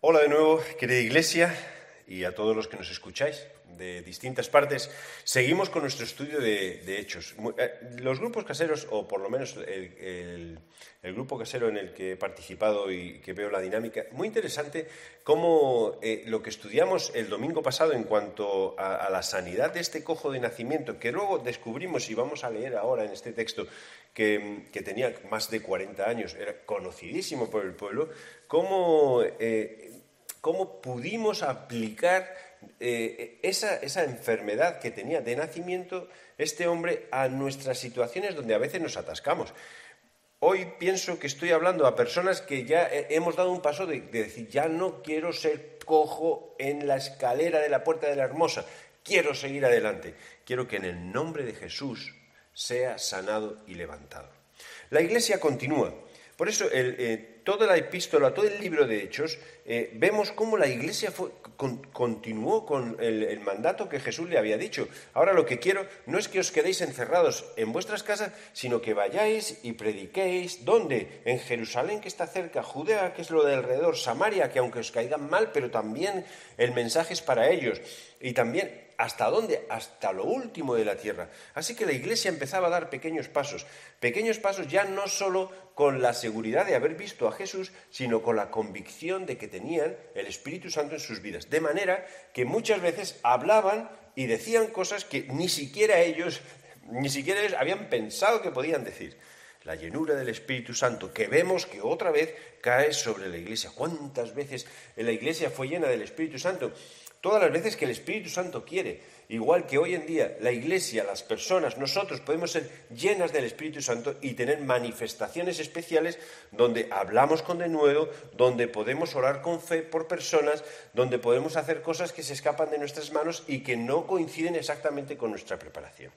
Hola de nuevo, querida iglesia, y a todos los que nos escucháis de distintas partes. Seguimos con nuestro estudio de, hechos. Eh, los grupos caseros, o por lo menos el, grupo casero en el que he participado y que veo la dinámica, muy interesante cómo eh, lo que estudiamos el domingo pasado en cuanto a, la sanidad de este cojo de nacimiento, que luego descubrimos y vamos a leer ahora en este texto, que, tenía más de 40 años, era conocidísimo por el pueblo, cómo... Eh, cómo pudimos aplicar eh, esa, enfermedad que tenía de nacimiento este hombre a nuestras situaciones donde a veces nos atascamos. Hoy pienso que estoy hablando a personas que ya hemos dado un paso de, de, decir, ya no quiero ser cojo en la escalera de la puerta de la hermosa, quiero seguir adelante, quiero que en el nombre de Jesús sea sanado y levantado. La iglesia continúa. Por eso eh, toda la epístola, todo el libro de Hechos, eh, vemos cómo la Iglesia continuó con el, mandato que Jesús le había dicho. Ahora lo que quiero no es que os quedéis encerrados en vuestras casas, sino que vayáis y prediquéis. ¿Dónde? En Jerusalén, que está cerca, Judea, que es lo de alrededor, Samaria, que aunque os caigan mal, pero también el mensaje es para ellos. Y también ¿Hasta dónde? Hasta lo último de la tierra. Así que la iglesia empezaba a dar pequeños pasos. Pequeños pasos ya no solo con la seguridad de haber visto a Jesús, sino con la convicción de que tenían el Espíritu Santo en sus vidas. De manera que muchas veces hablaban y decían cosas que ni siquiera ellos, ni siquiera ellos habían pensado que podían decir. La llenura del Espíritu Santo, que vemos que otra vez cae sobre la iglesia. ¿Cuántas veces la iglesia fue llena del Espíritu Santo? Todas las veces que el Espíritu Santo quiere. Igual que hoy en día la Iglesia, las personas, nosotros podemos ser llenas del Espíritu Santo y tener manifestaciones especiales donde hablamos con denuedo, donde podemos orar con fe por personas, donde podemos hacer cosas que se escapan de nuestras manos y que no coinciden exactamente con nuestra preparación.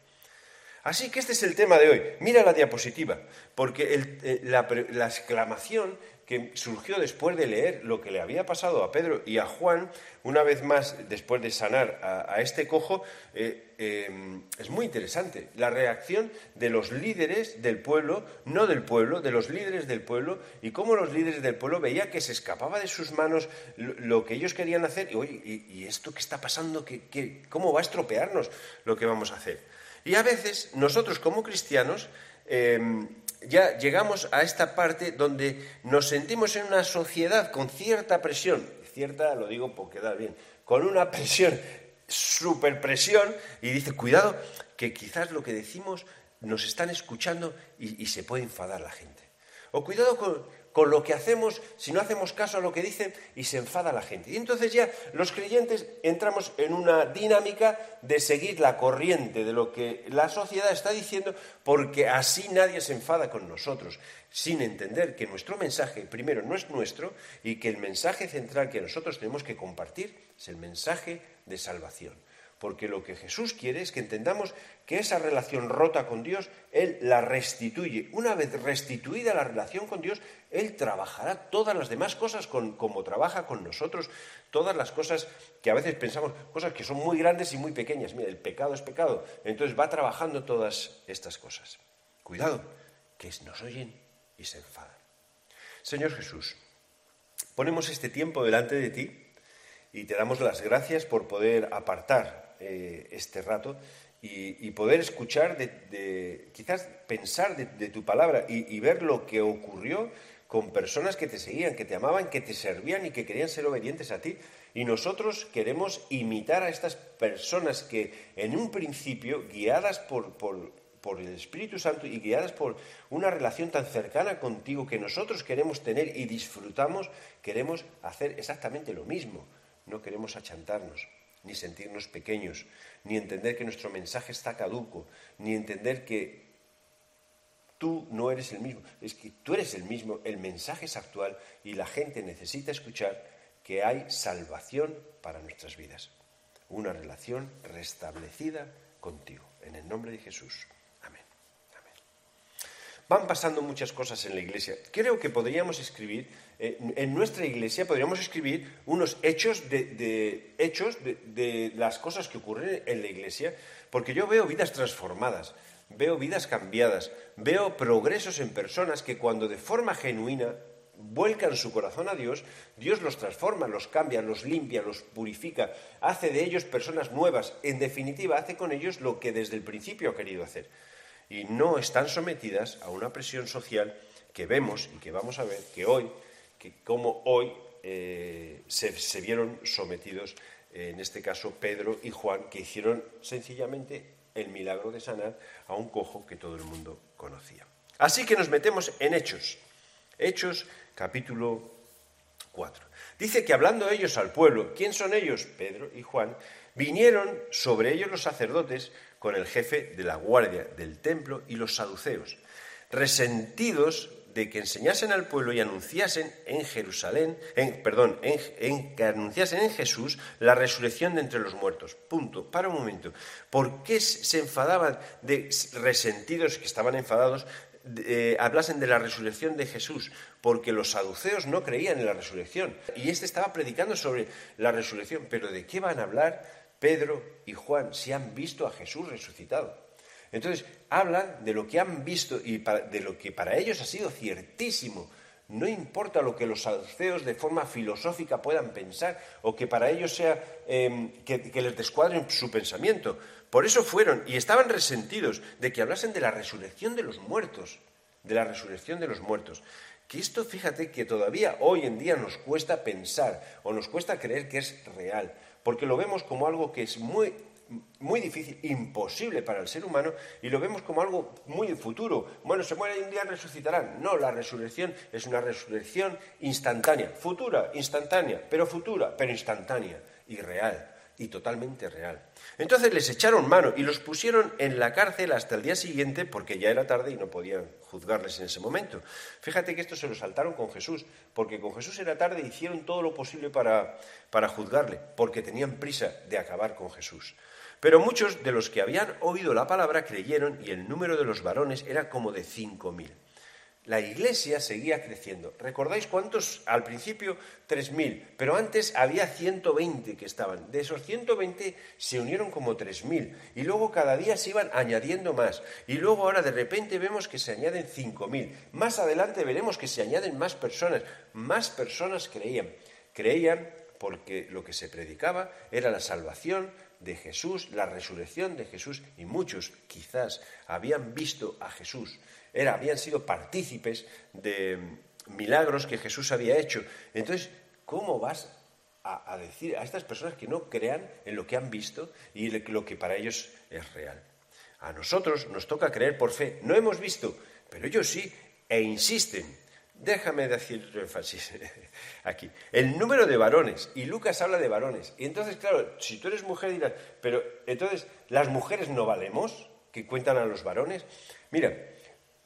Así que este es el tema de hoy. Mira la diapositiva, porque eh, la, la exclamación que surgió después de leer lo que le había pasado a Pedro y a Juan, una vez más después de sanar a, este cojo, eh, em, es muy interesante. La reacción de los líderes del pueblo, no del pueblo, de los líderes del pueblo, y cómo los líderes del pueblo veían que se escapaba de sus manos lo, que ellos querían hacer, y oye, ¿y, esto qué está pasando? cómo va a estropearnos lo que vamos a hacer? Y a veces nosotros como cristianos em, ya llegamos a esta parte donde nos sentimos en una sociedad con cierta presión, cierta lo digo porque da bien, con una presión, superpresión, y dice, cuidado, que quizás lo que decimos nos están escuchando y, y se puede enfadar la gente. O cuidado con, con lo que hacemos si no hacemos caso a lo que dicen y se enfada la gente. Y entonces ya los creyentes entramos en una dinámica de seguir la corriente de lo que la sociedad está diciendo porque así nadie se enfada con nosotros, sin entender que nuestro mensaje primero no es nuestro y que el mensaje central que nosotros tenemos que compartir es el mensaje de salvación porque lo que Jesús quiere es que entendamos que esa relación rota con Dios, Él la restituye. Una vez restituida la relación con Dios, Él trabajará todas las demás cosas como trabaja con nosotros, todas las cosas que a veces pensamos, cosas que son muy grandes y muy pequeñas. Mira, el pecado es pecado. Entonces va trabajando todas estas cosas. Cuidado, que nos oyen y se enfadan. Señor Jesús, ponemos este tiempo delante de ti y te damos las gracias por poder apartar eh, este rato y, poder escuchar, de, quizás pensar de, tu palabra y, ver lo que ocurrió con personas que te seguían, que te amaban, que te servían y que querían ser obedientes a ti. Y nosotros queremos imitar a estas personas que en un principio, guiadas por, por el Espíritu Santo y guiadas por una relación tan cercana contigo que nosotros queremos tener y disfrutamos, queremos hacer exactamente lo mismo. No queremos achantarnos ni sentirnos pequeños, ni entender que nuestro mensaje está caduco, ni entender que tú no eres el mismo. Es que tú eres el mismo, el mensaje es actual y la gente necesita escuchar que hay salvación para nuestras vidas. Una relación restablecida contigo. En el nombre de Jesús. Van pasando muchas cosas en la iglesia. Creo que podríamos escribir, eh, en nuestra iglesia podríamos escribir unos hechos, de, hechos de, las cosas que ocurren en la iglesia, porque yo veo vidas transformadas, veo vidas cambiadas, veo progresos en personas que cuando de forma genuina vuelcan su corazón a Dios, Dios los transforma, los cambia, los limpia, los purifica, hace de ellos personas nuevas. En definitiva, hace con ellos lo que desde el principio ha querido hacer. Y no están sometidas a una presión social que vemos y que vamos a ver que hoy, que como hoy eh, se, vieron sometidos, en este caso Pedro y Juan, que hicieron sencillamente el milagro de sanar a un cojo que todo el mundo conocía. Así que nos metemos en Hechos. Hechos capítulo 4. Dice que hablando ellos al pueblo, ¿quién son ellos? Pedro y Juan, vinieron sobre ellos los sacerdotes con el jefe de la guardia del templo y los saduceos, resentidos de que enseñasen al pueblo y anunciasen en Jerusalén, en, perdón, en, que anunciasen en Jesús la resurrección de entre los muertos. Punto. Para un momento. ¿Por qué se enfadaban de resentidos que estaban enfadados? Eh, hablasen de la resurrección de Jesús, porque los saduceos no creían en la resurrección. Y este estaba predicando sobre la resurrección. Pero ¿de qué van a hablar Pedro y Juan si han visto a Jesús resucitado? Entonces, hablan de lo que han visto y de lo que para ellos ha sido ciertísimo. No importa lo que los saduceos de forma filosófica puedan pensar o que para ellos sea em, que, les descuadren su pensamiento. Por eso fueron y estaban resentidos de que hablasen de la resurrección de los muertos, de la resurrección de los muertos. Que esto, fíjate, que todavía hoy en día nos cuesta pensar o nos cuesta creer que es real, porque lo vemos como algo que es muy muy difícil, imposible para el ser humano, y lo vemos como algo muy futuro. Bueno, se muere un día, resucitarán. No, la resurrección es una resurrección instantánea, futura, instantánea, pero futura, pero instantánea y real, y totalmente real. Entonces les echaron mano y los pusieron en la cárcel hasta el día siguiente, porque ya era tarde y no podían juzgarles en ese momento. Fíjate que esto se lo saltaron con Jesús, porque con Jesús era tarde y hicieron todo lo posible para, para juzgarle, porque tenían prisa de acabar con Jesús. Pero muchos de los que habían oído la palabra creyeron y el número de los varones era como de cinco mil. La iglesia seguía creciendo. ¿Recordáis cuántos? Al principio tres mil, pero antes había 120 que estaban. De esos 120 se unieron como tres mil y luego cada día se iban añadiendo más. Y luego ahora de repente vemos que se añaden cinco mil. Más adelante veremos que se añaden más personas. Más personas creían. Creían porque lo que se predicaba era la salvación, de Jesús, la resurrección de Jesús, y muchos quizás habían visto a Jesús, habían sido partícipes de milagros que Jesús había hecho. Entonces, ¿cómo vas a, decir a estas personas que no crean en lo que han visto y lo que para ellos es real? A nosotros nos toca creer por fe. No hemos visto, pero ellos sí, e insisten. Déjame decir énfasis aquí. El número de varones, y Lucas habla de varones. Y entonces, claro, si tú eres mujer dirás, pero entonces, ¿las mujeres no valemos? Que cuentan a los varones. Mira,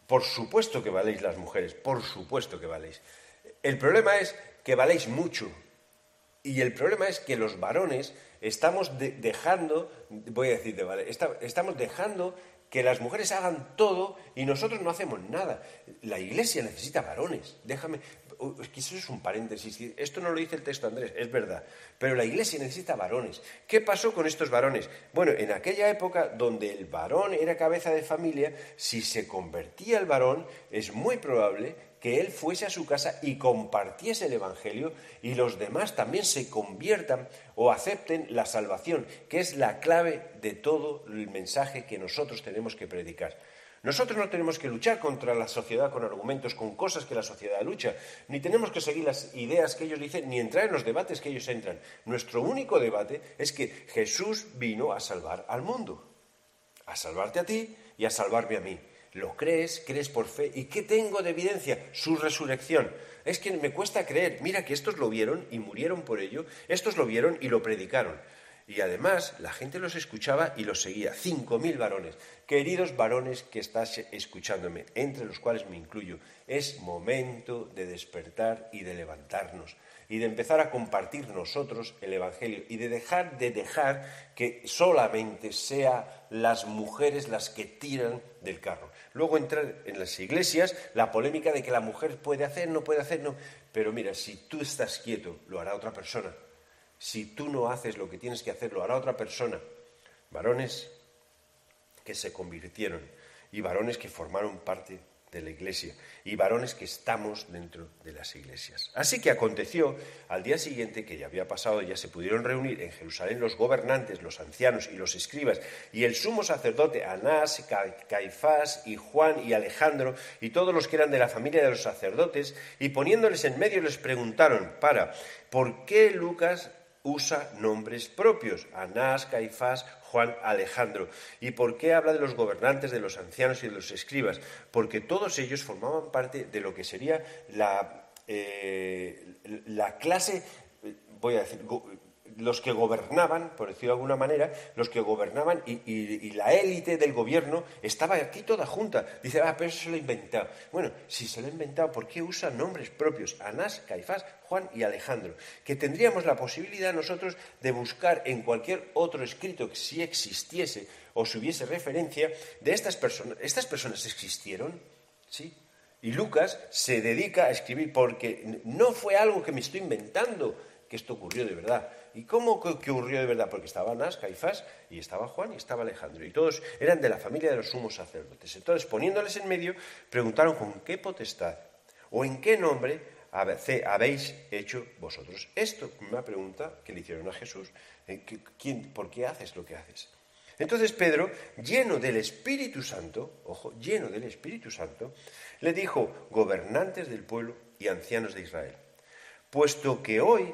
por supuesto que valéis las mujeres, por supuesto que valéis. El problema es que valéis mucho. Y el problema es que los varones estamos dejando, voy a decir de vale, estamos dejando que las mujeres hagan todo y nosotros no hacemos nada. La iglesia necesita varones. Déjame, es que eso es un paréntesis. Esto no lo dice el texto Andrés, es verdad. Pero la iglesia necesita varones. ¿Qué pasó con estos varones? Bueno, en aquella época donde el varón era cabeza de familia, si se convertía el varón, es muy probable que él fuese a su casa y compartiese el Evangelio y los demás también se conviertan o acepten la salvación, que es la clave de todo el mensaje que nosotros tenemos que predicar. Nosotros no tenemos que luchar contra la sociedad con argumentos, con cosas que la sociedad lucha, ni tenemos que seguir las ideas que ellos dicen, ni entrar en los debates que ellos entran. Nuestro único debate es que Jesús vino a salvar al mundo, a salvarte a ti y a salvarme a mí. ¿Lo crees? ¿Crees por fe? ¿Y qué tengo de evidencia? Su resurrección. Es que me cuesta creer. Mira que estos lo vieron y murieron por ello. Estos lo vieron y lo predicaron. Y además la gente los escuchaba y los seguía. Cinco mil varones. Queridos varones que estás escuchándome, entre los cuales me incluyo, es momento de despertar y de levantarnos y de empezar a compartir nosotros el Evangelio y de dejar de dejar que solamente sea las mujeres las que tiran del carro. Luego entrar en las iglesias la polémica de que la mujer puede hacer, no puede hacer, no. Pero mira, si tú estás quieto, lo hará otra persona. Si tú no haces lo que tienes que hacer, lo hará otra persona. Varones que se convirtieron y varones que formaron parte de la iglesia y varones que estamos dentro de las iglesias. Así que aconteció al día siguiente que ya había pasado, ya se pudieron reunir en Jerusalén los gobernantes, los ancianos y los escribas y el sumo sacerdote Anás, Caifás y Juan y Alejandro y todos los que eran de la familia de los sacerdotes y poniéndoles en medio les preguntaron para, ¿por qué Lucas usa nombres propios, Anás, Caifás, Juan, Alejandro. ¿Y por qué habla de los gobernantes, de los ancianos y de los escribas? Porque todos ellos formaban parte de lo que sería la, eh, la clase, voy a decir, los que gobernaban, por decirlo de alguna manera, los que gobernaban y, la élite del gobierno estaba aquí toda junta. Dice, ah, pero eso se lo ha inventado. Bueno, si se lo ha inventado, ¿por qué usa nombres propios? Anás, Caifás, Juan y Alejandro. Que tendríamos la posibilidad nosotros de buscar en cualquier otro escrito que si existiese o si hubiese referencia de estas personas. ¿Estas personas existieron? ¿Sí? Y Lucas se dedica a escribir porque no fue algo que me estoy inventando, que esto ocurrió de verdad ¿Y cómo ocurrió de verdad? Porque estaba Anás, Caifás, y estaba Juan, y estaba Alejandro, y todos eran de la familia de los sumos sacerdotes. Entonces, poniéndoles en medio, preguntaron con qué potestad o en qué nombre habéis hecho vosotros esto. Una pregunta que le hicieron a Jesús. ¿Por qué haces lo que haces? Entonces Pedro, lleno del Espíritu Santo, ojo, lleno del Espíritu Santo, le dijo, gobernantes del pueblo y ancianos de Israel, puesto que hoy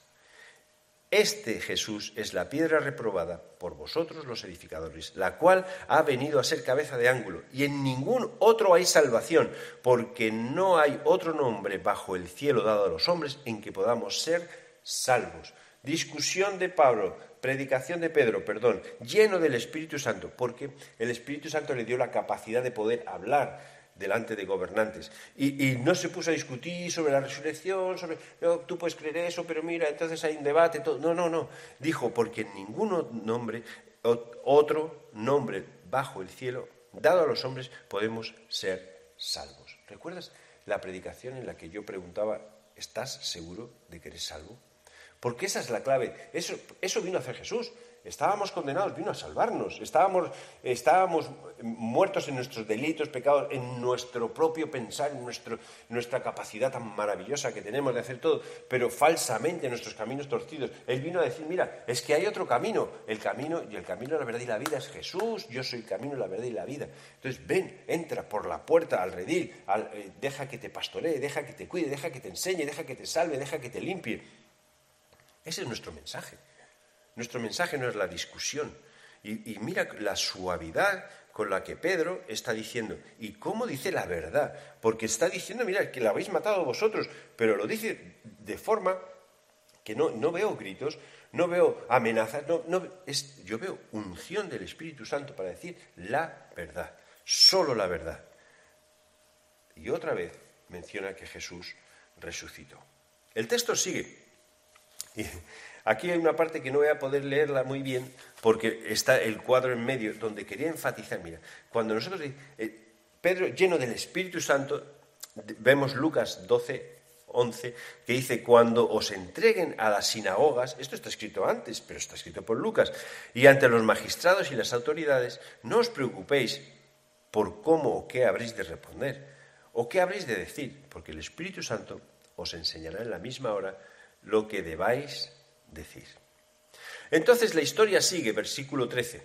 Este Jesús es la piedra reprobada por vosotros los edificadores, la cual ha venido a ser cabeza de ángulo, y en ningún otro hay salvación, porque no hay otro nombre bajo el cielo dado a los hombres en que podamos ser salvos. Discusión de Pablo, predicación de Pedro, perdón, lleno del Espíritu Santo, porque el Espíritu Santo le dio la capacidad de poder hablar delante de gobernantes. Y, no se puso a discutir sobre la resurrección, sobre, tú puedes creer eso, pero mira, entonces hay un debate. Todo. No, no, no. Dijo, porque ningún nombre, otro nombre bajo el cielo, dado a los hombres, podemos ser salvos. ¿Recuerdas la predicación en la que yo preguntaba, ¿estás seguro de que eres salvo? Porque esa es la clave. Eso, eso vino a hacer Jesús. Estábamos condenados, vino a salvarnos. Estábamos, estábamos muertos en nuestros delitos, pecados, en nuestro propio pensar, en nuestra capacidad tan maravillosa que tenemos de hacer todo, pero falsamente en nuestros caminos torcidos. Él vino a decir, mira, es que hay otro camino. El camino y el camino, la verdad y la vida es Jesús. Yo soy el camino, la verdad y la vida. Entonces, ven, entra por la puerta al redil, eh, deja que te pastoree, deja que te cuide, deja que te enseñe, deja que te salve, deja que te limpie. Ese es nuestro mensaje. Nuestro mensaje no es la discusión. Y, mira la suavidad con la que Pedro está diciendo. ¿Y cómo dice la verdad? Porque está diciendo, mira, que la habéis matado vosotros, pero lo dice de forma que no, no veo gritos, no veo amenazas, no, no, es, yo veo unción del Espíritu Santo para decir la verdad, solo la verdad. Y otra vez menciona que Jesús resucitó. El texto sigue. Aquí hay una parte que no voy a poder leerla muy bien porque está el cuadro en medio donde quería enfatizar, mira, cuando nosotros, eh, Pedro lleno del Espíritu Santo, vemos Lucas 12, 11, que dice, cuando os entreguen a las sinagogas, esto está escrito antes, pero está escrito por Lucas, y ante los magistrados y las autoridades, no os preocupéis por cómo o qué habréis de responder, o qué habréis de decir, porque el Espíritu Santo os enseñará en la misma hora lo que debáis decir. Entonces la historia sigue, versículo 13.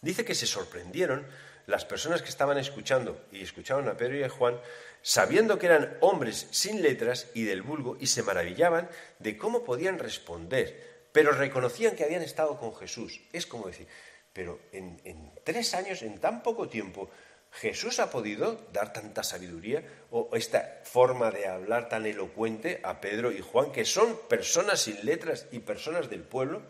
Dice que se sorprendieron las personas que estaban escuchando y escuchaban a Pedro y a Juan, sabiendo que eran hombres sin letras y del vulgo, y se maravillaban de cómo podían responder, pero reconocían que habían estado con Jesús. Es como decir, pero en, en tres años, en tan poco tiempo, ¿Jesús ha podido dar tanta sabiduría o esta forma de hablar tan elocuente a Pedro y Juan, que son personas sin letras y personas del pueblo?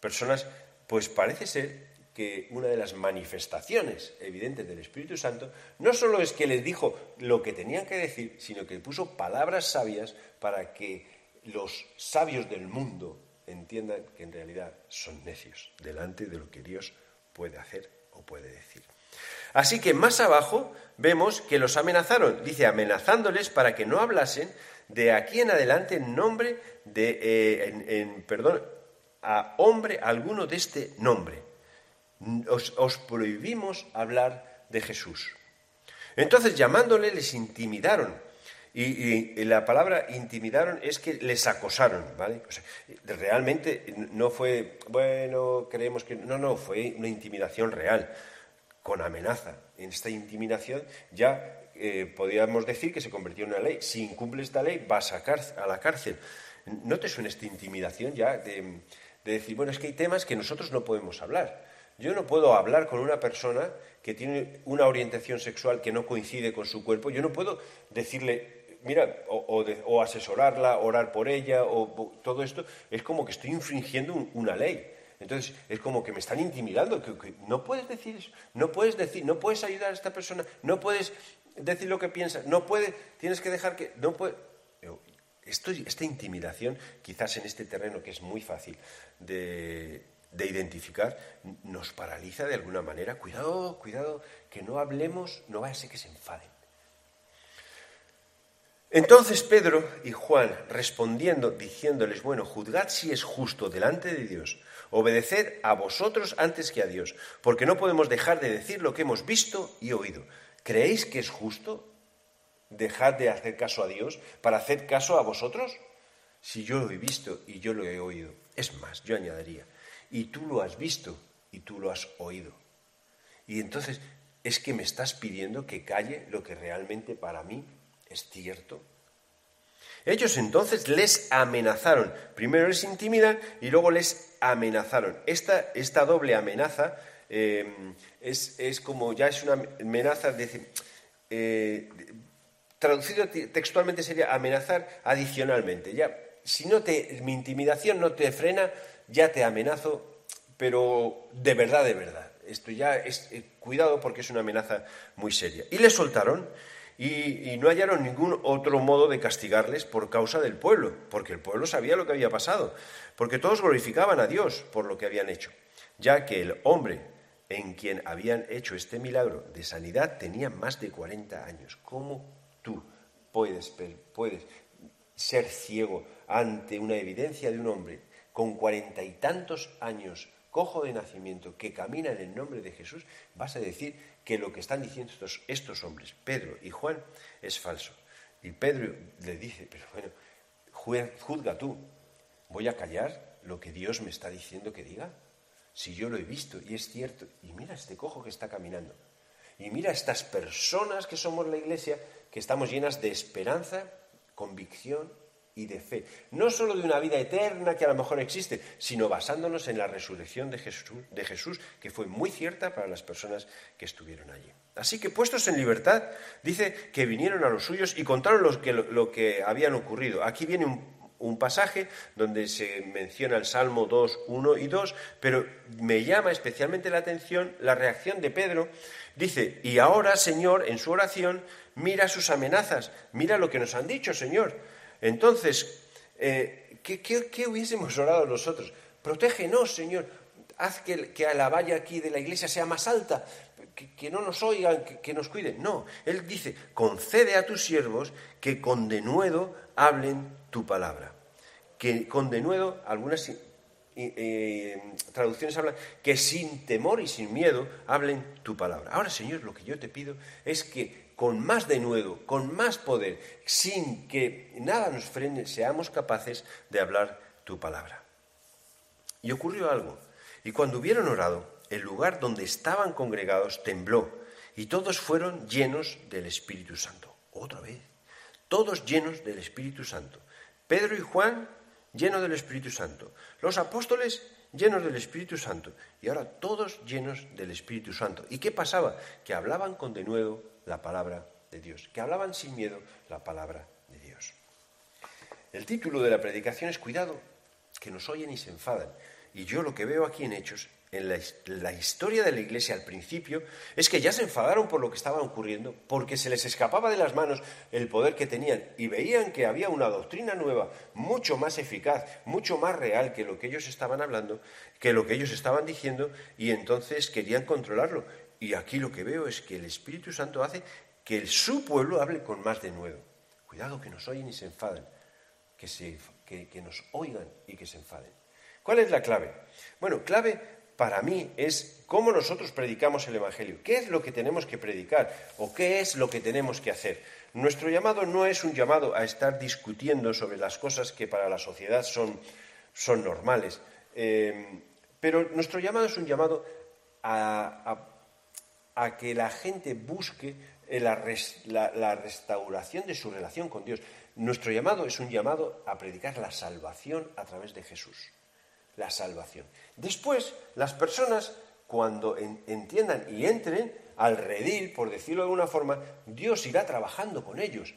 Personas, pues parece ser que una de las manifestaciones evidentes del Espíritu Santo no solo es que les dijo lo que tenían que decir, sino que puso palabras sabias para que los sabios del mundo entiendan que en realidad son necios delante de lo que Dios puede hacer o puede decir. Así que más abajo vemos que los amenazaron, dice amenazándoles para que no hablasen de aquí en adelante en nombre de, eh, en, perdón, a hombre alguno de este nombre. Os, os prohibimos hablar de Jesús. Entonces llamándole les intimidaron y, la palabra intimidaron es que les acosaron, ¿vale? realmente no fue, bueno, creemos que... No, no, fue una intimidación real, con amenaza. En esta intimidación ya eh, podríamos decir que se convirtió en una ley. Si incumple esta ley, vas a, a la cárcel. ¿No te suena esta intimidación ya de, de decir, bueno, es que hay temas que nosotros no podemos hablar? Yo no puedo hablar con una persona que tiene una orientación sexual que no coincide con su cuerpo. Yo no puedo decirle, mira, o, asesorarla, orar por ella, o, todo esto, es como que estoy infringiendo una ley. Entonces, es como que me están intimidando, no puedes decir eso, no puedes decir, no puedes ayudar a esta persona, no puedes decir lo que piensas, no puedes, tienes que dejar que, no puedes... Esta intimidación, quizás en este terreno que es muy fácil de, de identificar, nos paraliza de alguna manera. Cuidado, cuidado, que no hablemos, no vaya a ser que se enfaden. Entonces Pedro y Juan, respondiendo, diciéndoles, bueno, juzgad si es justo delante de Dios, obedeced a vosotros antes que a Dios, porque no podemos dejar de decir lo que hemos visto y oído. ¿Creéis que es justo dejar de hacer caso a Dios para hacer caso a vosotros? Si yo lo he visto y yo lo he oído. Es más, yo añadiría, y tú lo has visto y tú lo has oído. Y entonces es que me estás pidiendo que calle lo que realmente para mí ¿Es cierto? Ellos entonces les amenazaron. Primero les intimidan y luego les amenazaron. Esta, esta doble amenaza eh, es, como ya es una amenaza, de, eh, traducido textualmente sería amenazar adicionalmente. Ya, si no te, mi intimidación no te frena, ya te amenazo, pero de verdad, de verdad. Esto ya es, eh, cuidado porque es una amenaza muy seria. Y les soltaron y, no hallaron ningún otro modo de castigarles por causa del pueblo, porque el pueblo sabía lo que había pasado, porque todos glorificaban a Dios por lo que habían hecho, ya que el hombre en quien habían hecho este milagro de sanidad tenía más de 40 años. ¿Cómo tú puedes, puedes ser ciego ante una evidencia de un hombre con cuarenta y tantos años, cojo de nacimiento, que camina en el nombre de Jesús? Vas a decir que lo que están diciendo estos, estos hombres, Pedro y Juan, es falso. Y Pedro le dice, pero bueno, juzga tú, voy a callar lo que Dios me está diciendo que diga. Si yo lo he visto y es cierto, y mira este cojo que está caminando, y mira estas personas que somos la iglesia, que estamos llenas de esperanza, convicción y de fe. No solo de una vida eterna que a lo mejor existe, sino basándonos en la resurrección de Jesús, de Jesús, que fue muy cierta para las personas que estuvieron allí. Así que puestos en libertad, dice que vinieron a los suyos y contaron lo que, lo que habían ocurrido. Aquí viene un, un pasaje donde se menciona el Salmo 2, 1 y 2, pero me llama especialmente la atención la reacción de Pedro. Dice, y ahora, Señor, en su oración, mira sus amenazas, mira lo que nos han dicho, Señor. Entonces, eh, ¿qué, hubiésemos orado nosotros? Protégenos, Señor. Haz que, la valla aquí de la iglesia sea más alta, que, no nos oigan, que, nos cuiden. No, Él dice, concede a tus siervos que con denuedo hablen tu palabra. Que con denuedo, algunas eh, traducciones hablan, que sin temor y sin miedo hablen tu palabra. Ahora, Señor, lo que yo te pido es que con más denuedo, con más poder, sin que nada nos frene, seamos capaces de hablar tu palabra. Y ocurrió algo. Y cuando hubieron orado, el lugar donde estaban congregados tembló y todos fueron llenos del Espíritu Santo. Otra vez. Todos llenos del Espíritu Santo. Pedro y Juan llenos del Espíritu Santo. Los apóstoles llenos del Espíritu Santo. Y ahora todos llenos del Espíritu Santo. ¿Y qué pasaba? Que hablaban con denuedo la palabra de Dios, que hablaban sin miedo la palabra de Dios. El título de la predicación es Cuidado, que nos oyen y se enfadan. Y yo lo que veo aquí en Hechos en la, historia de la Iglesia al principio es que ya se enfadaron por lo que estaba ocurriendo, porque se les escapaba de las manos el poder que tenían y veían que había una doctrina nueva, mucho más eficaz, mucho más real que lo que ellos estaban hablando, que lo que ellos estaban diciendo, y entonces querían controlarlo. Y aquí lo que veo es que el Espíritu Santo hace que su pueblo hable con más denuedo. Cuidado que nos oyen y se enfaden, que, se, que nos oigan y que se enfaden. ¿Cuál es la clave? Bueno, clave para mí es cómo nosotros predicamos el Evangelio. ¿Qué es lo que tenemos que predicar o qué es lo que tenemos que hacer? Nuestro llamado no es un llamado a estar discutiendo sobre las cosas que para la sociedad son, son normales, eh, pero nuestro llamado es un llamado a, que la gente busque la, la restauración de su relación con Dios. Nuestro llamado es un llamado a predicar la salvación a través de Jesús la salvación. Después, las personas, cuando entiendan y entren al redil, por decirlo de alguna forma, Dios irá trabajando con ellos.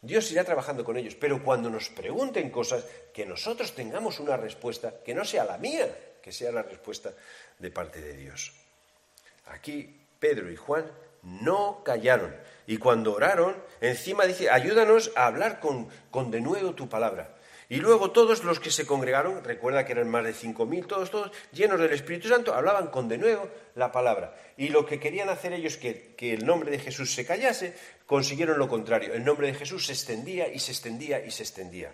Dios irá trabajando con ellos. Pero cuando nos pregunten cosas, que nosotros tengamos una respuesta que no sea la mía, que sea la respuesta de parte de Dios. Aquí Pedro y Juan no callaron. Y cuando oraron, encima dice, ayúdanos a hablar con, con denuedo tu palabra. Y luego todos los que se congregaron, recuerda que eran más de cinco mil, todos, todos, llenos del Espíritu Santo, hablaban con de nuevo la palabra. Y lo que querían hacer ellos, que, que el nombre de Jesús se callase, consiguieron lo contrario. El nombre de Jesús se extendía y se extendía y se extendía.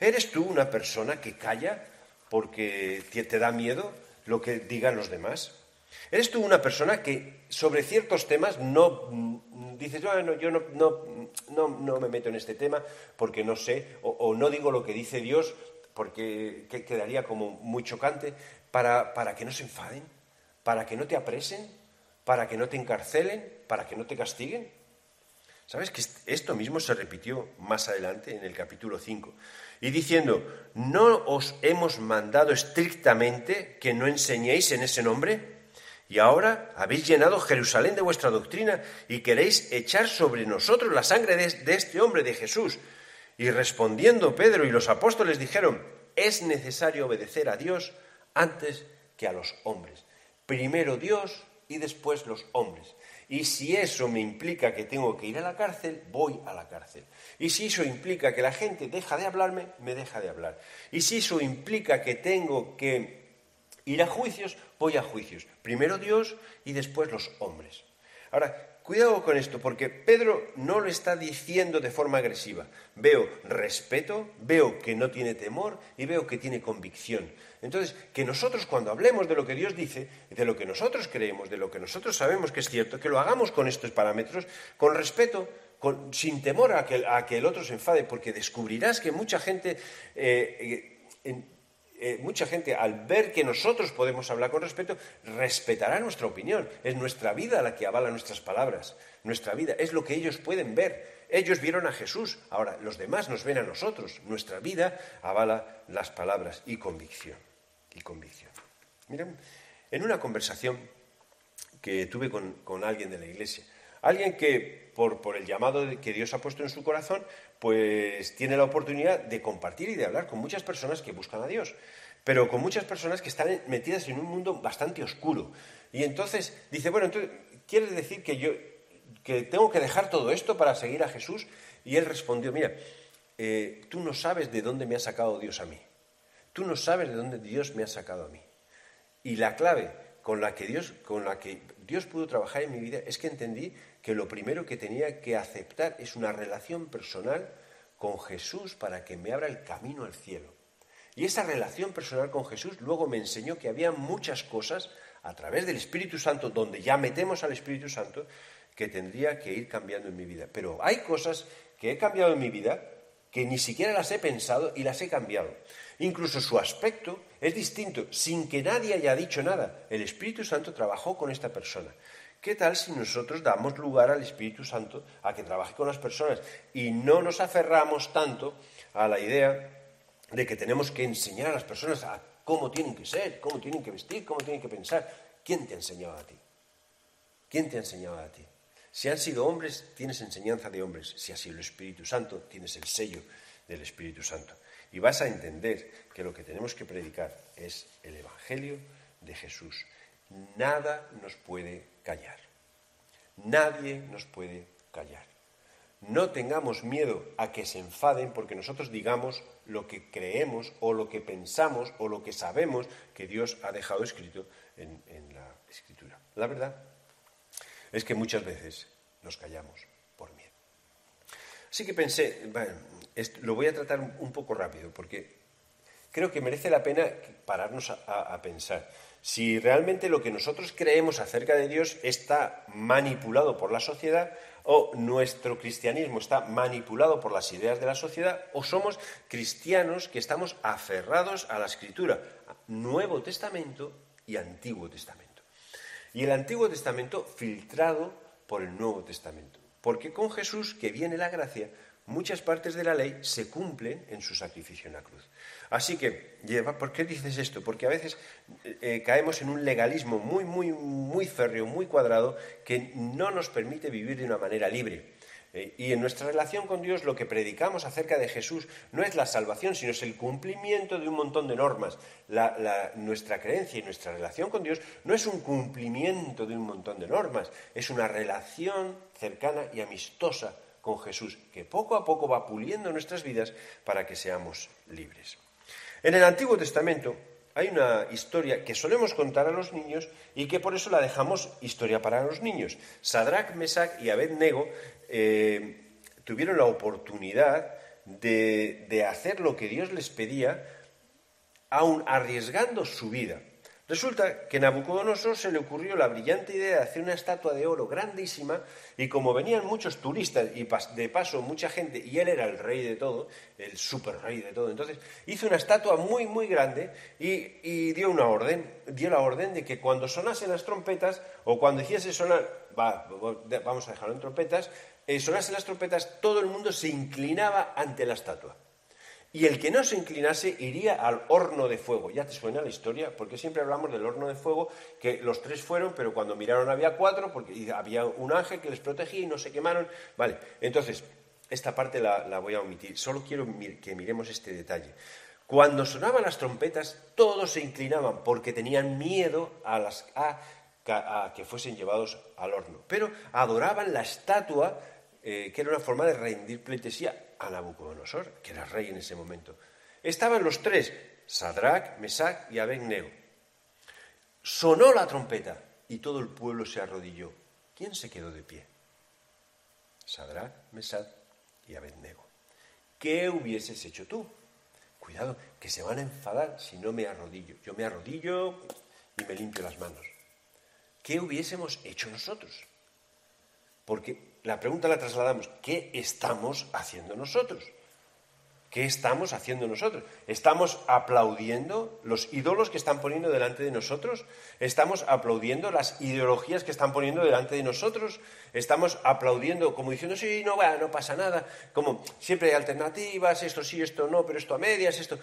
¿Eres tú una persona que calla porque te da miedo lo que digan los demás? ¿Eres tú una persona que sobre ciertos temas no mm, dices, bueno, yo no, no, no, me meto en este tema porque no sé, o, no digo lo que dice Dios porque quedaría como muy chocante, para, para que no se enfaden, para que no te apresen, para que no te encarcelen, para que no te castiguen? ¿Sabes que esto mismo se repitió más adelante en el capítulo 5? Y diciendo, ¿no os hemos mandado estrictamente que no enseñéis en ese nombre? Y ahora habéis llenado Jerusalén de vuestra doctrina y queréis echar sobre nosotros la sangre de, este hombre, de Jesús. Y respondiendo Pedro y los apóstoles dijeron, es necesario obedecer a Dios antes que a los hombres. Primero Dios y después los hombres. Y si eso me implica que tengo que ir a la cárcel, voy a la cárcel. Y si eso implica que la gente deja de hablarme, me deja de hablar. Y si eso implica que tengo que Ir a juicios, voy a juicios. Primero Dios y después los hombres. Ahora, cuidado con esto, porque Pedro no lo está diciendo de forma agresiva. Veo respeto, veo que no tiene temor y veo que tiene convicción. Entonces, que nosotros cuando hablemos de lo que Dios dice, de lo que nosotros creemos, de lo que nosotros sabemos que es cierto, que lo hagamos con estos parámetros, con respeto, sin temor a que, el otro se enfade, porque descubrirás que mucha gente eh, eh, eh, mucha gente, al ver que nosotros podemos hablar con respeto, respetará nuestra opinión. Es nuestra vida la que avala nuestras palabras. Nuestra vida es lo que ellos pueden ver. Ellos vieron a Jesús, ahora los demás nos ven a nosotros. Nuestra vida avala las palabras y convicción. Y convicción. Miren, en una conversación que tuve con, alguien de la iglesia, alguien que por, el llamado que Dios ha puesto en su corazón, pues tiene la oportunidad de compartir y de hablar con muchas personas que buscan a Dios, pero con muchas personas que están metidas en un mundo bastante oscuro. Y entonces dice, bueno, entonces, ¿quiere decir que yo que tengo que dejar todo esto para seguir a Jesús? Y él respondió, mira, eh, tú no sabes de dónde me ha sacado Dios a mí. Tú no sabes de dónde Dios me ha sacado a mí. Y la clave con la que Dios, con la que Dios pudo trabajar en mi vida es que entendí que lo primero que tenía que aceptar es una relación personal con Jesús para que me abra el camino al cielo. Y esa relación personal con Jesús luego me enseñó que había muchas cosas a través del Espíritu Santo, donde ya metemos al Espíritu Santo, que tendría que ir cambiando en mi vida. Pero hay cosas que he cambiado en mi vida que ni siquiera las he pensado y las he cambiado. Incluso su aspecto es distinto, sin que nadie haya dicho nada. El Espíritu Santo trabajó con esta persona. ¿Qué tal si nosotros damos lugar al Espíritu Santo a que trabaje con las personas y no nos aferramos tanto a la idea de que tenemos que enseñar a las personas a cómo tienen que ser, cómo tienen que vestir, cómo tienen que pensar? ¿Quién te ha enseñado a ti? ¿Quién te ha enseñado a ti? Si han sido hombres, tienes enseñanza de hombres. Si ha sido el Espíritu Santo, tienes el sello del Espíritu Santo. Y vas a entender que lo que tenemos que predicar es el Evangelio de Jesús. Nada nos puede callar. Nadie nos puede callar. No tengamos miedo a que se enfaden porque nosotros digamos lo que creemos o lo que pensamos o lo que sabemos que Dios ha dejado escrito en, la escritura. La verdad es que muchas veces nos callamos por miedo. Así que pensé, lo voy a tratar un poco rápido porque creo que merece la pena pararnos a pensar si realmente lo que nosotros creemos acerca de Dios está manipulado por la sociedad o nuestro cristianismo está manipulado por las ideas de la sociedad o somos cristianos que estamos aferrados a la escritura, Nuevo Testamento y Antiguo Testamento. Y el Antiguo Testamento filtrado por el Nuevo Testamento. Porque con Jesús, que viene la gracia, muchas partes de la ley se cumplen en su sacrificio en la cruz. Así que, ¿por qué dices esto? Porque a veces eh, caemos en un legalismo muy, muy, muy férreo, muy cuadrado, que no nos permite vivir de una manera libre. Eh, y en nuestra relación con Dios lo que predicamos acerca de Jesús no es la salvación, sino es el cumplimiento de un montón de normas. nuestra creencia y nuestra relación con Dios no es un cumplimiento de un montón de normas, es una relación cercana y amistosa con Jesús, que poco a poco va puliendo nuestras vidas para que seamos libres. En el Antiguo Testamento hay una historia que solemos contar a los niños y que por eso la dejamos historia para los niños. Sadrach, Mesach y Abednego eh, tuvieron la oportunidad de, de hacer lo que Dios les pedía, aun arriesgando su vida. Resulta que a Nabucodonosor se le ocurrió la brillante idea de hacer una estatua de oro grandísima y como venían muchos turistas y de paso mucha gente y él era el rey de todo, el super rey de todo, entonces hizo una estatua muy muy grande y, dio una orden, dio la orden de que cuando sonasen las trompetas o cuando hiciese sonar, vamos a dejarlo en trompetas, eh, sonasen las trompetas, todo el mundo se inclinaba ante la estatua. Y el que no se inclinase iría al horno de fuego. Ya te suena la historia, porque siempre hablamos del horno de fuego, que los tres fueron, pero cuando miraron había cuatro, porque había un ángel que les protegía y no se quemaron. Vale, entonces, esta parte la, voy a omitir. Solo quiero que miremos este detalle. Cuando sonaban las trompetas, todos se inclinaban porque tenían miedo a, las, a, que fuesen llevados al horno. Pero adoraban la estatua, eh, que era una forma de rendir pleitesía a Nabucodonosor, que era rey en ese momento. Estaban los tres, Sadrach, Mesach y Abednego. Sonó la trompeta y todo el pueblo se arrodilló. ¿Quién se quedó de pie? Sadrach, Mesach y Abednego. ¿Qué hubieses hecho tú? Cuidado, que se van a enfadar si no me arrodillo. Yo me arrodillo y me limpio las manos. ¿Qué hubiésemos hecho nosotros? Porque la pregunta la trasladamos, ¿qué estamos haciendo nosotros? ¿Qué estamos haciendo nosotros? ¿Estamos aplaudiendo los ídolos que están poniendo delante de nosotros? ¿Estamos aplaudiendo las ideologías que están poniendo delante de nosotros? ¿Estamos aplaudiendo como diciendo, sí, no, va, no pasa nada? Como siempre hay alternativas, esto sí, esto no, pero esto a medias, esto...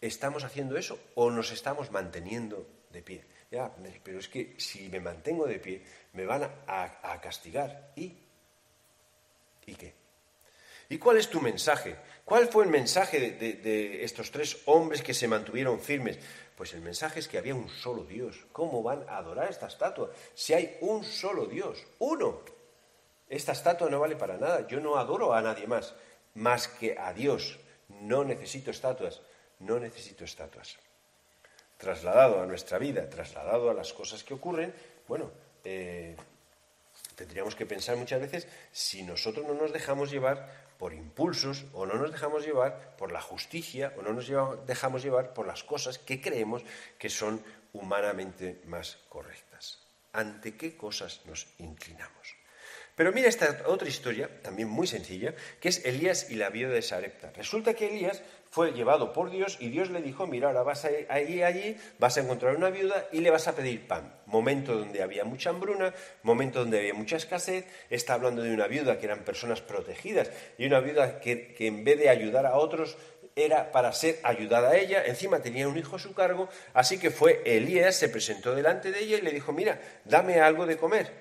¿Estamos haciendo eso o nos estamos manteniendo de pie? Ya, pero es que si me mantengo de pie, me van a, a castigar. ¿Y ¿Y qué? ¿Y cuál es tu mensaje? ¿Cuál fue el mensaje de, estos tres hombres que se mantuvieron firmes? Pues el mensaje es que había un solo Dios. ¿Cómo van a adorar esta estatua? Si hay un solo Dios, uno. Esta estatua no vale para nada. Yo no adoro a nadie más, más que a Dios. No necesito estatuas, no necesito estatuas. Trasladado a nuestra vida, trasladado a las cosas que ocurren, bueno, eh, tendríamos que pensar muchas veces si nosotros no nos dejamos llevar por impulsos o no nos dejamos llevar por la justicia o no nos dejamos llevar por las cosas que creemos que son humanamente más correctas. ¿Ante qué cosas nos inclinamos? Pero mira esta otra historia, también muy sencilla, que es Elías y la viuda de Sarepta. Resulta que Elías fue llevado por Dios y Dios le dijo, mira, ahora vas a ir allí, vas a encontrar una viuda y le vas a pedir pan. Momento donde había mucha hambruna, momento donde había mucha escasez, está hablando de una viuda que eran personas protegidas y una viuda que, en vez de ayudar a otros era para ser ayudada a ella, encima tenía un hijo a su cargo, así que fue Elías, se presentó delante de ella y le dijo, mira, dame algo de comer.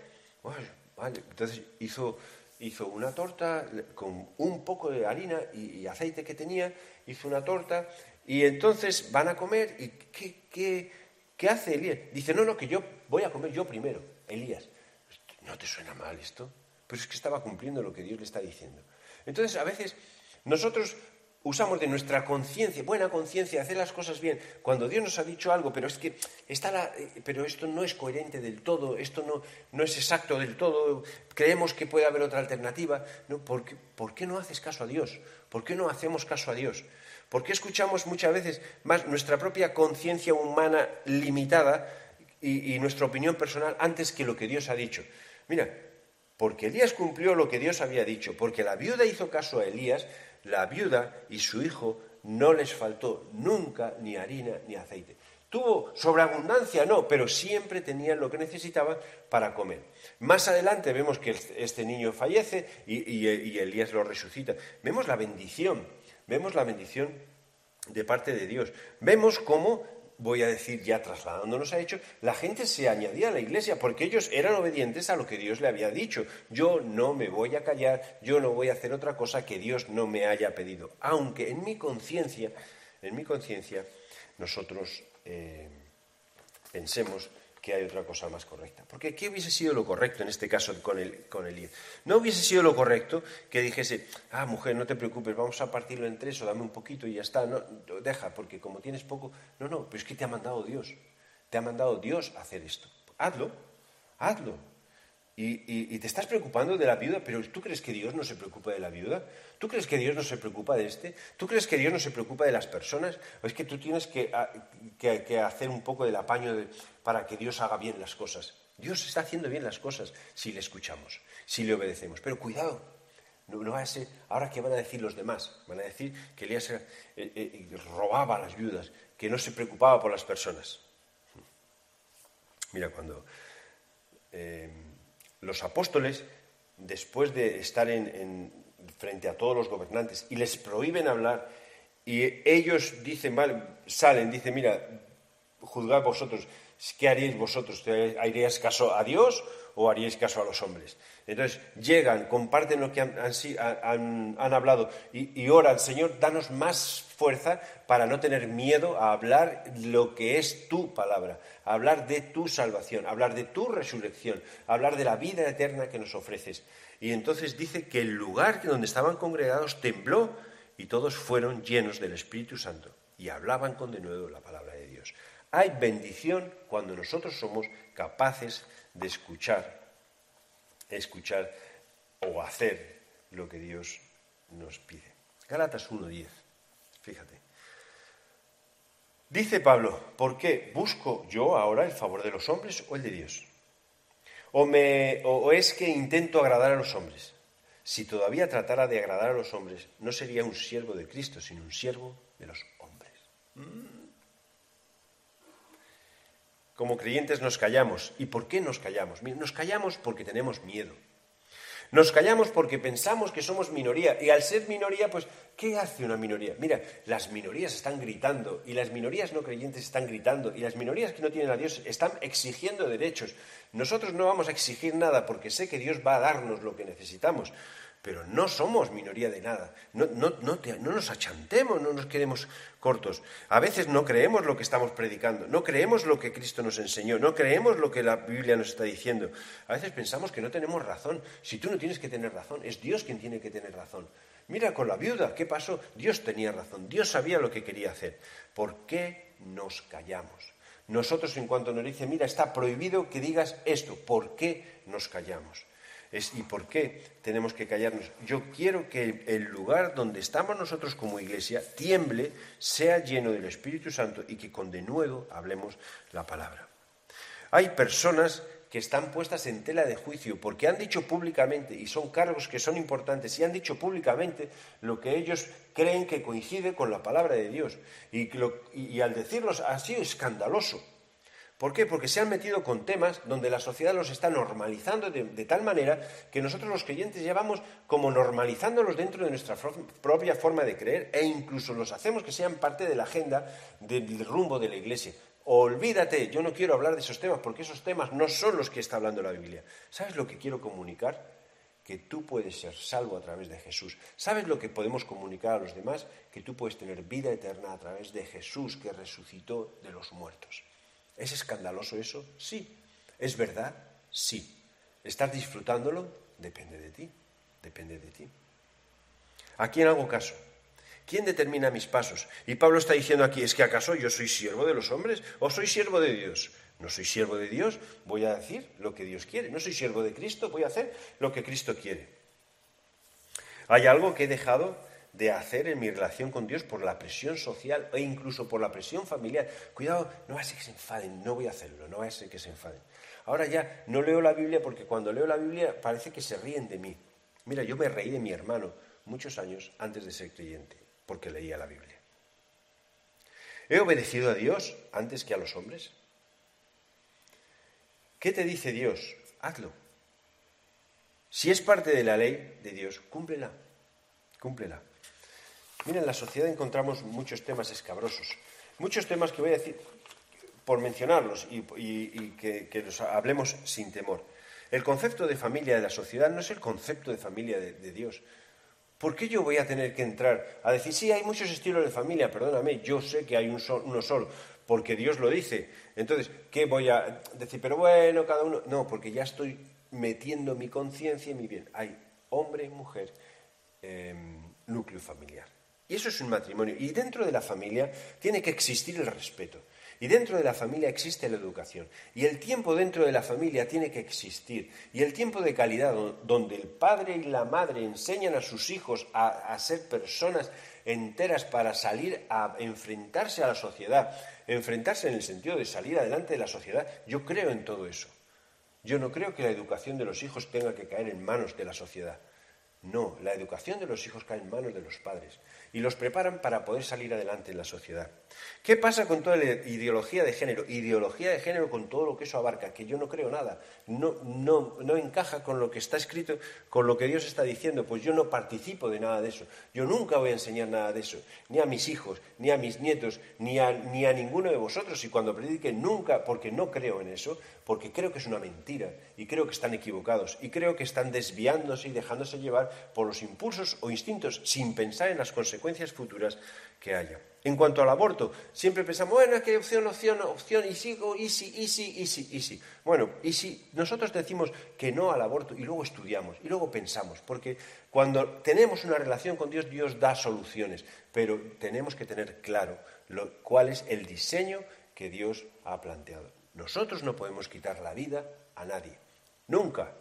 Entonces hizo, hizo una torta con un poco de harina y aceite que tenía hizo una torta y entonces van a comer y ¿qué, ¿Qué hace Elías? Dice, no, no, que yo voy a comer yo primero. Elías, ¿no te suena mal esto? Pues es que estaba cumpliendo lo que Dios le está diciendo. Entonces, a veces nosotros usamos de nuestra conciencia, buena conciencia, hacer las cosas bien, cuando Dios nos ha dicho algo, pero es que está la, eh, pero esto no es coherente del todo, esto no, no es exacto del todo, creemos que puede haber otra alternativa. No, ¿por, qué, ¿Por qué no haces caso a Dios? ¿Por qué no hacemos caso a Dios? ¿Por qué escuchamos muchas veces más nuestra propia conciencia humana limitada y nuestra opinión personal antes que lo que Dios ha dicho? Mira, porque Elías cumplió lo que Dios había dicho, porque la viuda hizo caso a Elías, la viuda y su hijo no les faltó nunca ni harina ni aceite. Tuvo sobreabundancia, no, pero siempre tenían lo que necesitaban para comer. Más adelante vemos que este niño fallece y, y Elías lo resucita. Vemos la bendición, vemos la bendición de parte de Dios. Vemos cómo voy a decir ya trasladándonos a hecho, la gente se añadía a la iglesia porque ellos eran obedientes a lo que Dios le había dicho. Yo no me voy a callar, yo no voy a hacer otra cosa que Dios no me haya pedido. Aunque en mi conciencia, en mi conciencia, nosotros eh, pensemos que hay otra cosa más correcta. Porque ¿qué hubiese sido lo correcto en este caso con, el, con Elías? No hubiese sido lo correcto que dijese, ah, mujer, no te preocupes, vamos a partirlo en tres o dame un poquito y ya está. No, deja, porque como tienes poco... No, no, pero es que te ha mandado Dios. Te ha mandado Dios hacer esto. Hazlo, hazlo. Y, te estás preocupando de la viuda, pero ¿tú crees que Dios no se preocupa de la viuda? ¿Tú crees que Dios no se preocupa de este? ¿Tú crees que Dios no se preocupa de las personas? ¿O es que tú tienes que, hacer un poco del apaño para que Dios haga bien las cosas? Dios está haciendo bien las cosas si le escuchamos, si le obedecemos. Pero cuidado, no, va a ser. Ahora, ¿qué van a decir los demás? Van a decir que Elías eh, eh, robaba a las viudas, que no se preocupaba por las personas. Mira, cuando. Eh, los apóstoles, después de estar en, frente a todos los gobernantes y les prohíben hablar, y ellos dicen, vale, salen, dicen, mira, juzgad vosotros, ¿qué haríais vosotros? ¿Haríais caso a Dios o haríais caso a los hombres? Entonces llegan, comparten lo que han, hablado y, y, oran, Señor, danos más fuerza para no tener miedo a hablar lo que es tu palabra, hablar de tu salvación, hablar de tu resurrección, hablar de la vida eterna que nos ofreces. Y entonces dice que el lugar donde estaban congregados tembló y todos fueron llenos del Espíritu Santo y hablaban con de nuevo la palabra de Dios. Hay bendición cuando nosotros somos capaces de escuchar escuchar o hacer lo que Dios nos pide. Galatas 1.10, fíjate. Dice Pablo, ¿por qué busco yo ahora el favor de los hombres o el de Dios? ¿O, es que intento agradar a los hombres? Si todavía tratara de agradar a los hombres, no sería un siervo de Cristo, sino un siervo de los hombres. Como creyentes nos callamos. ¿Y por qué nos callamos? Nos callamos porque tenemos miedo. Nos callamos porque pensamos que somos minoría. Y al ser minoría, pues, ¿qué hace una minoría? Mira, las minorías están gritando y las minorías no creyentes están gritando y las minorías que no tienen a Dios están exigiendo derechos. Nosotros no vamos a exigir nada porque sé que Dios va a darnos lo que necesitamos pero no somos minoría de nada. No, nos achantemos, no nos quedemos cortos. A veces no creemos lo que estamos predicando, no creemos lo que Cristo nos enseñó, no creemos lo que la Biblia nos está diciendo. A veces pensamos que no tenemos razón. Si tú no tienes que tener razón, es Dios quien tiene que tener razón. Mira con la viuda, ¿qué pasó? Dios tenía razón, Dios sabía lo que quería hacer. ¿Por qué nos callamos? Nosotros en cuanto nos dice, mira, está prohibido que digas esto, ¿por qué nos callamos? ¿Y por qué tenemos que callarnos? Yo quiero que el lugar donde estamos nosotros como iglesia tiemble, sea lleno del Espíritu Santo y que con denuedo hablemos la palabra. Hay personas que están puestas en tela de juicio porque han dicho públicamente, y son cargos que son importantes, y han dicho públicamente lo que ellos creen que coincide con la palabra de Dios. Y, al decirlos sido escandaloso. ¿Por qué? Porque se han metido con temas donde la sociedad los está normalizando de, tal manera que nosotros los creyentes llevamos como normalizándolos dentro de nuestra propia forma de creer e incluso los hacemos que sean parte de la agenda del rumbo de la Iglesia. Olvídate, yo no quiero hablar de esos temas porque esos temas no son los que está hablando la Biblia. ¿Sabes lo que quiero comunicar? Que tú puedes ser salvo a través de Jesús. ¿Sabes lo que podemos comunicar a los demás? Que tú puedes tener vida eterna a través de Jesús que resucitó de los muertos. ¿Es escandaloso eso? Sí. ¿Es verdad? Sí. ¿Estás disfrutándolo? Depende de ti. Depende de ti. ¿A quién hago caso? ¿Quién determina mis pasos? Y Pablo está diciendo aquí, ¿es que acaso yo soy siervo de los hombres o soy siervo de Dios? No soy siervo de Dios, voy a decir lo que Dios quiere. No soy siervo de Cristo, voy a hacer lo que Cristo quiere. Hay algo que he dejado de hacer en mi relación con Dios por la presión social e incluso por la presión familiar. Cuidado, no va a ser que se enfaden, no voy a hacerlo, no va a ser que se enfaden. Ahora ya no leo la Biblia porque cuando leo la Biblia parece que se ríen de mí. Mira, yo me reí de mi hermano muchos años antes de ser creyente porque leía la Biblia. ¿He obedecido a Dios antes que a los hombres? ¿Qué te dice Dios? Hazlo. Si es parte de la ley de Dios, cúmplela. Cúmplela. Mira, en la sociedad encontramos muchos temas escabrosos. Muchos temas que voy a decir por mencionarlos y, que, los hablemos sin temor. El concepto de familia de la sociedad no es el concepto de familia de Dios. ¿Por qué yo voy a tener que entrar a decir, sí, hay muchos estilos de familia, perdóname, yo sé que hay un uno solo, porque Dios lo dice. Entonces, ¿qué voy a decir? Pero bueno, cada uno... No, porque ya estoy metiendo mi conciencia y mi bien. Hay hombre, mujer, em, núcleo familiar. Y eso es un matrimonio. Y dentro de la familia tiene que existir el respeto. Y dentro de la familia existe la educación. Y el tiempo dentro de la familia tiene que existir. Y el tiempo de calidad donde el padre y la madre enseñan a sus hijos a, ser personas enteras para salir a enfrentarse a la sociedad, enfrentarse en el sentido de salir adelante de la sociedad, yo creo en todo eso. Yo no creo que la educación de los hijos tenga que caer en manos de la sociedad. No, la educación de los hijos cae en manos de los padres y los preparan para poder salir adelante en la sociedad. ¿Qué pasa con toda la ideología de género? Ideología de género con todo lo que eso abarca, que yo no creo nada, no, no, no encaja con lo que está escrito, con lo que Dios está diciendo, pues yo no participo de nada de eso. Yo nunca voy a enseñar nada de eso, ni a mis hijos, ni a mis nietos, ni a, ni a ninguno de vosotros. Y cuando predique, nunca, porque no creo en eso, porque creo que es una mentira y creo que están equivocados y creo que están desviándose y dejándose llevar por los impulsos o instintos sin pensar en las consecuencias futuras que haya. En cuanto al aborto, siempre pensamos, bueno, es que opción, opción, opción, y sigo, y sí, y sí, y sí, y sí. Bueno, y si nosotros decimos que no al aborto y luego estudiamos y luego pensamos, porque cuando tenemos una relación con Dios, Dios da soluciones, pero tenemos que tener claro cuál es el diseño que Dios ha planteado. Nosotros no podemos quitar la vida a nadie, nunca.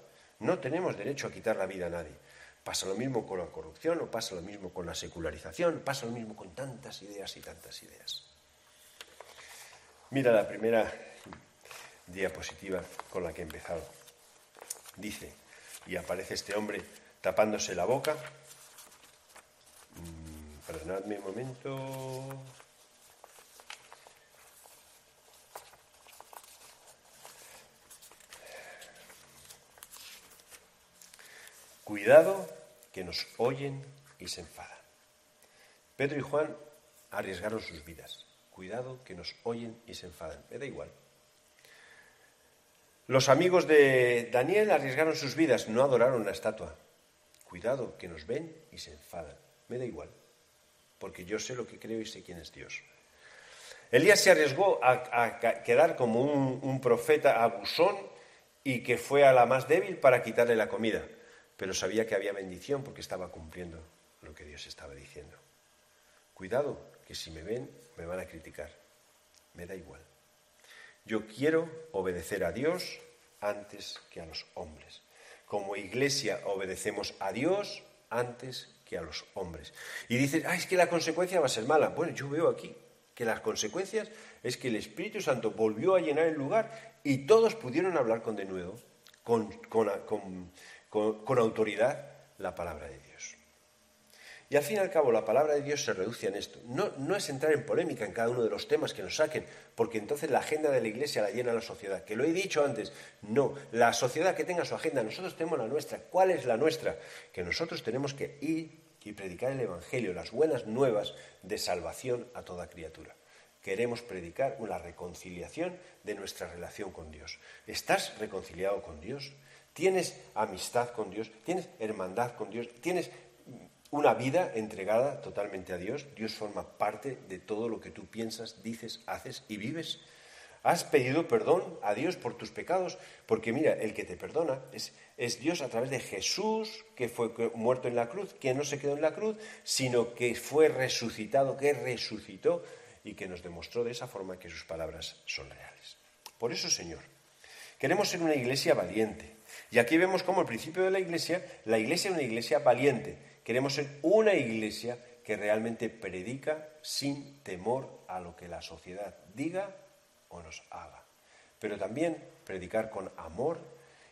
No tenemos derecho a quitar la vida a nadie. Pasa lo mismo con la corrupción, o pasa lo mismo con la secularización, pasa lo mismo con tantas ideas y tantas ideas. Mira la primera diapositiva con la que he empezado. Dice, y aparece este hombre tapándose la boca. Mm, perdonadme un momento. Cuidado que nos oyen y se enfadan. Pedro y Juan arriesgaron sus vidas. Cuidado que nos oyen y se enfadan. Me da igual. Los amigos de Daniel arriesgaron sus vidas, no adoraron la estatua. Cuidado que nos ven y se enfadan. Me da igual, porque yo sé lo que creo y sé quién es Dios. Elías se arriesgó a, quedar como un, profeta abusón y que fue a la más débil para quitarle la comida pero sabía que había bendición porque estaba cumpliendo lo que Dios estaba diciendo. Cuidado, que si me ven me van a criticar. Me da igual. Yo quiero obedecer a Dios antes que a los hombres. Como iglesia obedecemos a Dios antes que a los hombres. Y dices, ah, es que la consecuencia va a ser mala. Bueno, yo veo aquí que las consecuencias es que el Espíritu Santo volvió a llenar el lugar y todos pudieron hablar con denuedo, con, con, con con, autoridad la palabra de Dios. Y al fin y al cabo, la palabra de Dios se reduce en esto. No, no, es entrar en polémica en cada uno de los temas que nos saquen, porque entonces la agenda de la Iglesia la llena la sociedad. Que lo he dicho antes, no. La sociedad que tenga su agenda, nosotros tenemos la nuestra. ¿Cuál es la nuestra? Que nosotros tenemos que ir y predicar el Evangelio, las buenas nuevas de salvación a toda criatura. Queremos predicar una reconciliación de nuestra relación con Dios. ¿Estás reconciliado con Dios? Tienes amistad con Dios, tienes hermandad con Dios, tienes una vida entregada totalmente a Dios. Dios forma parte de todo lo que tú piensas, dices, haces y vives. Has pedido perdón a Dios por tus pecados, porque mira, el que te perdona es, Dios a través de Jesús, que fue muerto en la cruz, que no se quedó en la cruz, sino que fue resucitado, que resucitó y que nos demostró de esa forma que sus palabras son reales. Por eso, Señor, queremos ser una iglesia valiente. Y aquí vemos como el principio de la iglesia, la iglesia es una iglesia valiente. Queremos ser una iglesia que realmente predica sin temor a lo que la sociedad diga o nos haga. Pero también predicar con amor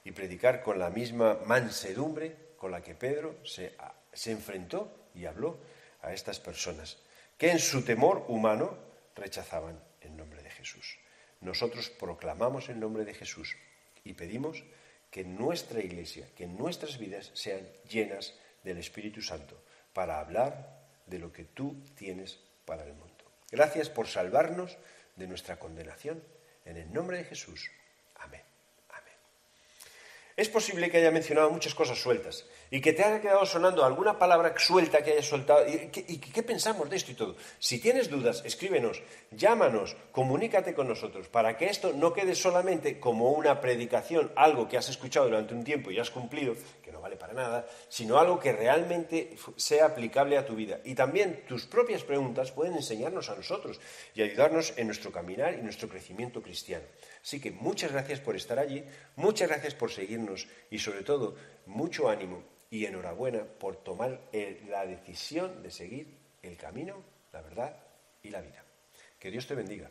y predicar con la misma mansedumbre con la que Pedro se, se enfrentó y habló a estas personas, que en su temor humano rechazaban el nombre de Jesús. Nosotros proclamamos el nombre de Jesús y pedimos que nuestra iglesia, que nuestras vidas sean llenas del Espíritu Santo para hablar de lo que tú tienes para el mundo. Gracias por salvarnos de nuestra condenación. En el nombre de Jesús. Es posible que haya mencionado muchas cosas sueltas y que te haya quedado sonando alguna palabra suelta que haya soltado. ¿Y qué, pensamos de esto y todo? Si tienes dudas, escríbenos, llámanos, comunícate con nosotros para que esto no quede solamente como una predicación, algo que has escuchado durante un tiempo y has cumplido, vale para nada, sino algo que realmente sea aplicable a tu vida. Y también tus propias preguntas pueden enseñarnos a nosotros y ayudarnos en nuestro caminar y nuestro crecimiento cristiano. Así que muchas gracias por estar allí, muchas gracias por seguirnos y sobre todo mucho ánimo y enhorabuena por tomar la decisión de seguir el camino, la verdad y la vida. Que Dios te bendiga.